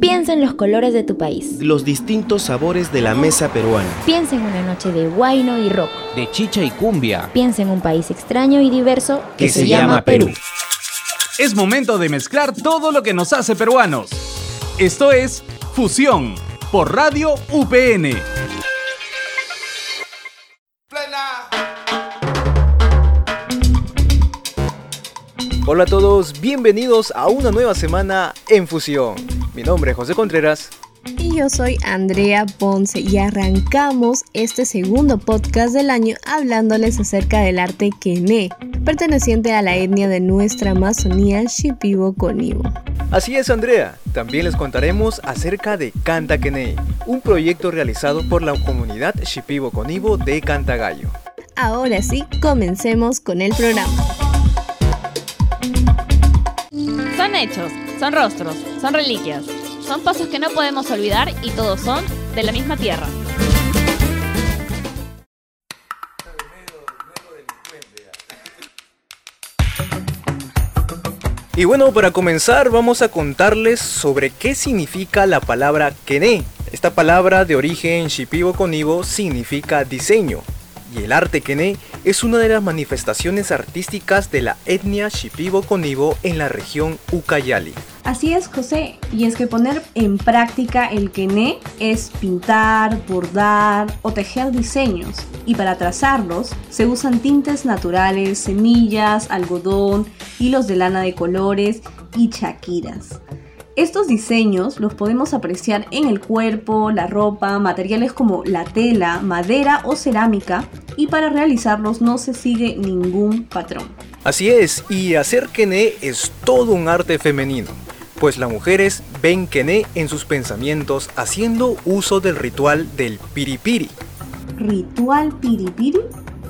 Piensa en los colores de tu país. Los distintos sabores de la mesa peruana. Piensa en una noche de guayno y rock. De chicha y cumbia. Piensa en un país extraño y diverso que, se, llama Perú. Es momento de mezclar todo lo que nos hace peruanos. Esto es Fusión por Radio UPN. Hola a todos, bienvenidos a una nueva semana en Fusión. Mi nombre es José Contreras. Y yo soy Andrea Ponce y arrancamos este segundo podcast del año hablándoles acerca del arte Kene, perteneciente a la etnia de nuestra Amazonía Shipibo Conibo. Así es Andrea, también les contaremos acerca de Canta Kene, un proyecto realizado por la comunidad Shipibo Conibo de Cantagallo. Ahora sí, comencemos con el programa. Son hechos, son rostros, son reliquias, son pasos que no podemos olvidar y todos son de la misma tierra. Y bueno, para comenzar vamos a contarles sobre qué significa la palabra Kene. Esta palabra de origen shipibo conibo significa diseño, y el arte Kene es una de las manifestaciones artísticas de la etnia Shipibo Conibo en la región Ucayali. Así es, José, y es que poner en práctica el Kene es pintar, bordar o tejer diseños, y para trazarlos se usan tintes naturales, semillas, algodón, hilos de lana de colores y chaquiras. Estos diseños los podemos apreciar en el cuerpo, la ropa, materiales como la tela, madera o cerámica y para realizarlos no se sigue ningún patrón. Así es, y hacer kene es todo un arte femenino, pues las mujeres ven kene en sus pensamientos haciendo uso del ritual del piripiri. ¿Ritual piripiri?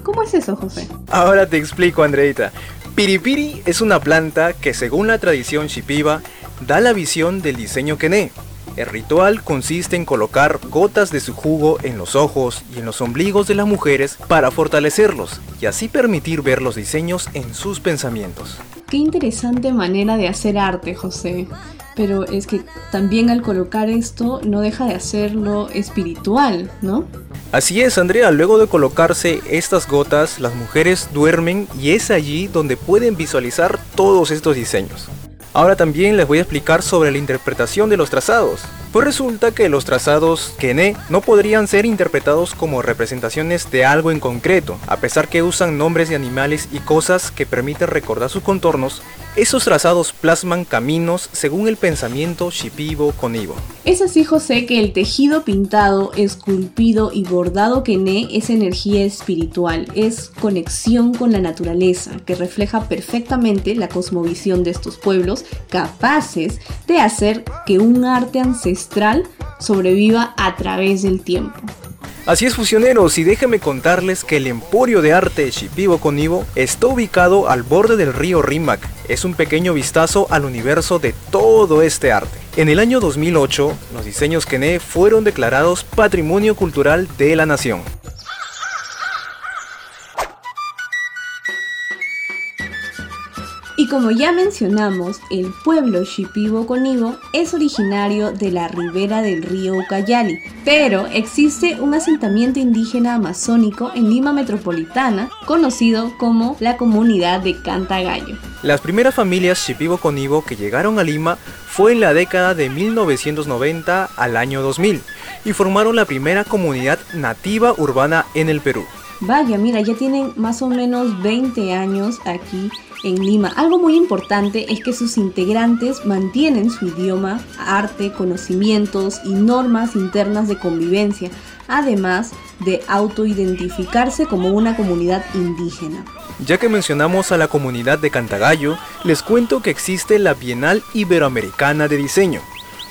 ¿Cómo es eso, José? Ahora te explico, Andreita. Piripiri es una planta que según la tradición shipiba da la visión del diseño Kené. El ritual consiste en colocar gotas de su jugo en los ojos y en los ombligos de las mujeres para fortalecerlos y así permitir ver los diseños en sus pensamientos. Qué interesante manera de hacer arte, José. Pero es que también al colocar esto no deja de hacerlo espiritual, ¿no? Así es, Andrea, luego de colocarse estas gotas, las mujeres duermen y es allí donde pueden visualizar todos estos diseños. Ahora también les voy a explicar sobre la interpretación de los trazados. Pues resulta que los trazados Kene no podrían ser interpretados como representaciones de algo en concreto, a pesar que usan nombres de animales y cosas que permiten recordar sus contornos, esos trazados plasman caminos según el pensamiento shipibo conibo. Es así, José, que el tejido pintado, esculpido y bordado Kene es energía espiritual, es conexión con la naturaleza, que refleja perfectamente la cosmovisión de estos pueblos, capaces de hacer que un arte ancestral sobreviva a través del tiempo. Así es fusioneros y déjenme contarles que el Emporio de Arte Shipibo Conibo está ubicado al borde del río Rímac. Es un pequeño vistazo al universo de todo este arte. En el año 2008, los diseños Kene fueron declarados Patrimonio Cultural de la Nación. Y como ya mencionamos, el pueblo Shipibo Conibo es originario de la ribera del río Ucayali, pero existe un asentamiento indígena amazónico en Lima Metropolitana, conocido como la comunidad de Cantagallo. Las primeras familias Shipibo Conibo que llegaron a Lima fue en la década de 1990 al año 2000 y formaron la primera comunidad nativa urbana en el Perú. Vaya, mira, ya tienen más o menos 20 años aquí en Lima. Algo muy importante es que sus integrantes mantienen su idioma, arte, conocimientos y normas internas de convivencia, además de autoidentificarse como una comunidad indígena. Ya que mencionamos a la comunidad de Cantagallo, les cuento que existe la Bienal Iberoamericana de Diseño,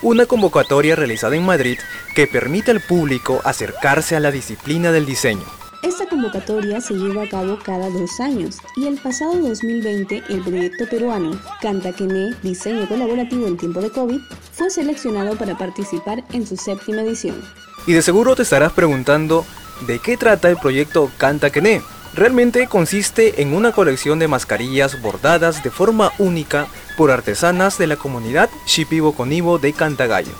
una convocatoria realizada en Madrid que permite al público acercarse a la disciplina del diseño. Esta convocatoria se lleva a cabo cada dos años y el pasado 2020 el proyecto peruano Canta Quené Diseño Colaborativo en tiempo de COVID fue seleccionado para participar en su séptima edición. Y de seguro te estarás preguntando, ¿de qué trata el proyecto Canta Quené? Realmente consiste en una colección de mascarillas bordadas de forma única por artesanas de la comunidad Shipibo Conibo de Cantagallo.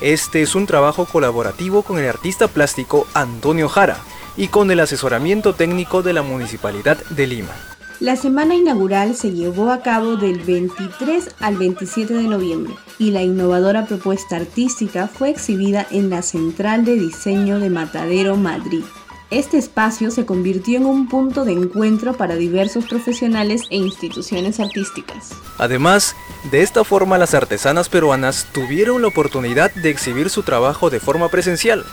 Este es un trabajo colaborativo con el artista plástico Antonio Jara y con el asesoramiento técnico de la Municipalidad de Lima. La semana inaugural se llevó a cabo del 23 al 27 de noviembre y la innovadora propuesta artística fue exhibida en la Central de Diseño de Matadero, Madrid. Este espacio se convirtió en un punto de encuentro para diversos profesionales e instituciones artísticas. Además, de esta forma las artesanas peruanas tuvieron la oportunidad de exhibir su trabajo de forma presencial,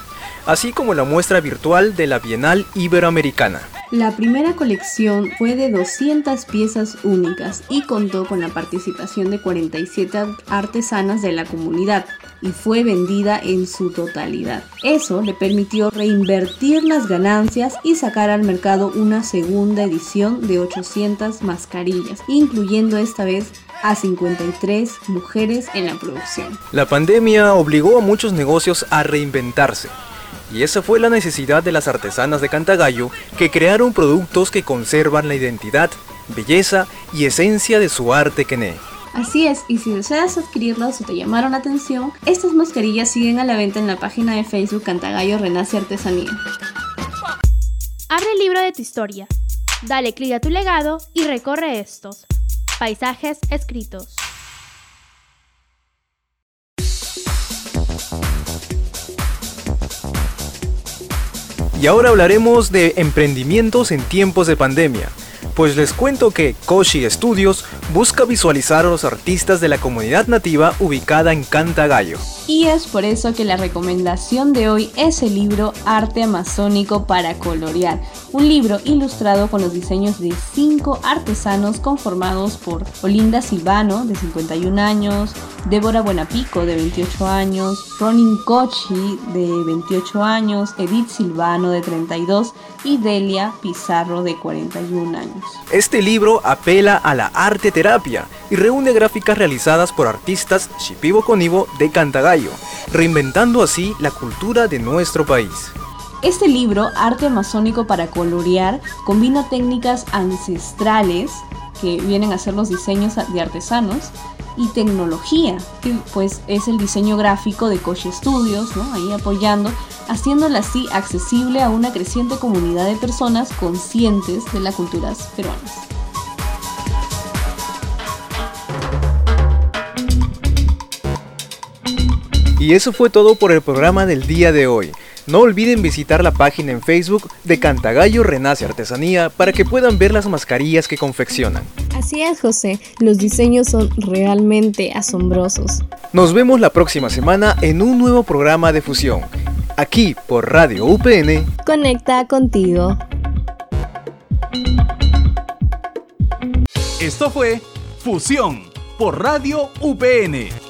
así como la muestra virtual de la Bienal Iberoamericana. La primera colección fue de 200 piezas únicas y contó con la participación de 47 artesanas de la comunidad y fue vendida en su totalidad. Eso le permitió reinvertir las ganancias y sacar al mercado una segunda edición de 800 mascarillas, incluyendo esta vez a 53 mujeres en la producción. La pandemia obligó a muchos negocios a reinventarse y esa fue la necesidad de las artesanas de Cantagallo que crearon productos que conservan la identidad, belleza y esencia de su arte quené. Así es, y si deseas adquirirlos o te llamaron la atención, estas mascarillas siguen a la venta en la página de Facebook Cantagallo Renace Artesanía. Abre el libro de tu historia, dale clic a tu legado y recorre estos paisajes escritos. Y ahora hablaremos de emprendimientos en tiempos de pandemia. Pues les cuento que Koshi Studios busca visualizar a los artistas de la comunidad nativa ubicada en Cantagallo. Y es por eso que la recomendación de hoy es el libro Arte Amazónico para Colorear, un libro ilustrado con los diseños de cinco artesanos conformados por Olinda Silvano, de 51 años, Débora Buenapico, de 28 años, Ronin Kochi, de 28 años, Edith Silvano, de 32 y Delia Pizarro, de 41 años. Este libro apela a la arte terapia y reúne gráficas realizadas por artistas Shipibo Conibo de Cantagallo, reinventando así la cultura de nuestro país. Este libro, Arte Amazónico para Colorear, combina técnicas ancestrales que vienen a ser los diseños de artesanos y tecnología, que pues es el diseño gráfico de Coche Studios, ¿no? ahí apoyando, haciéndola así accesible a una creciente comunidad de personas conscientes de las culturas peruanas. Y eso fue todo por el programa del día de hoy. No olviden visitar la página en Facebook de Cantagallo Renace Artesanía para que puedan ver las mascarillas que confeccionan. Así es, José, los diseños son realmente asombrosos. Nos vemos la próxima semana en un nuevo programa de fusión, aquí por Radio UPN. Conecta contigo. Esto fue Fusión por Radio UPN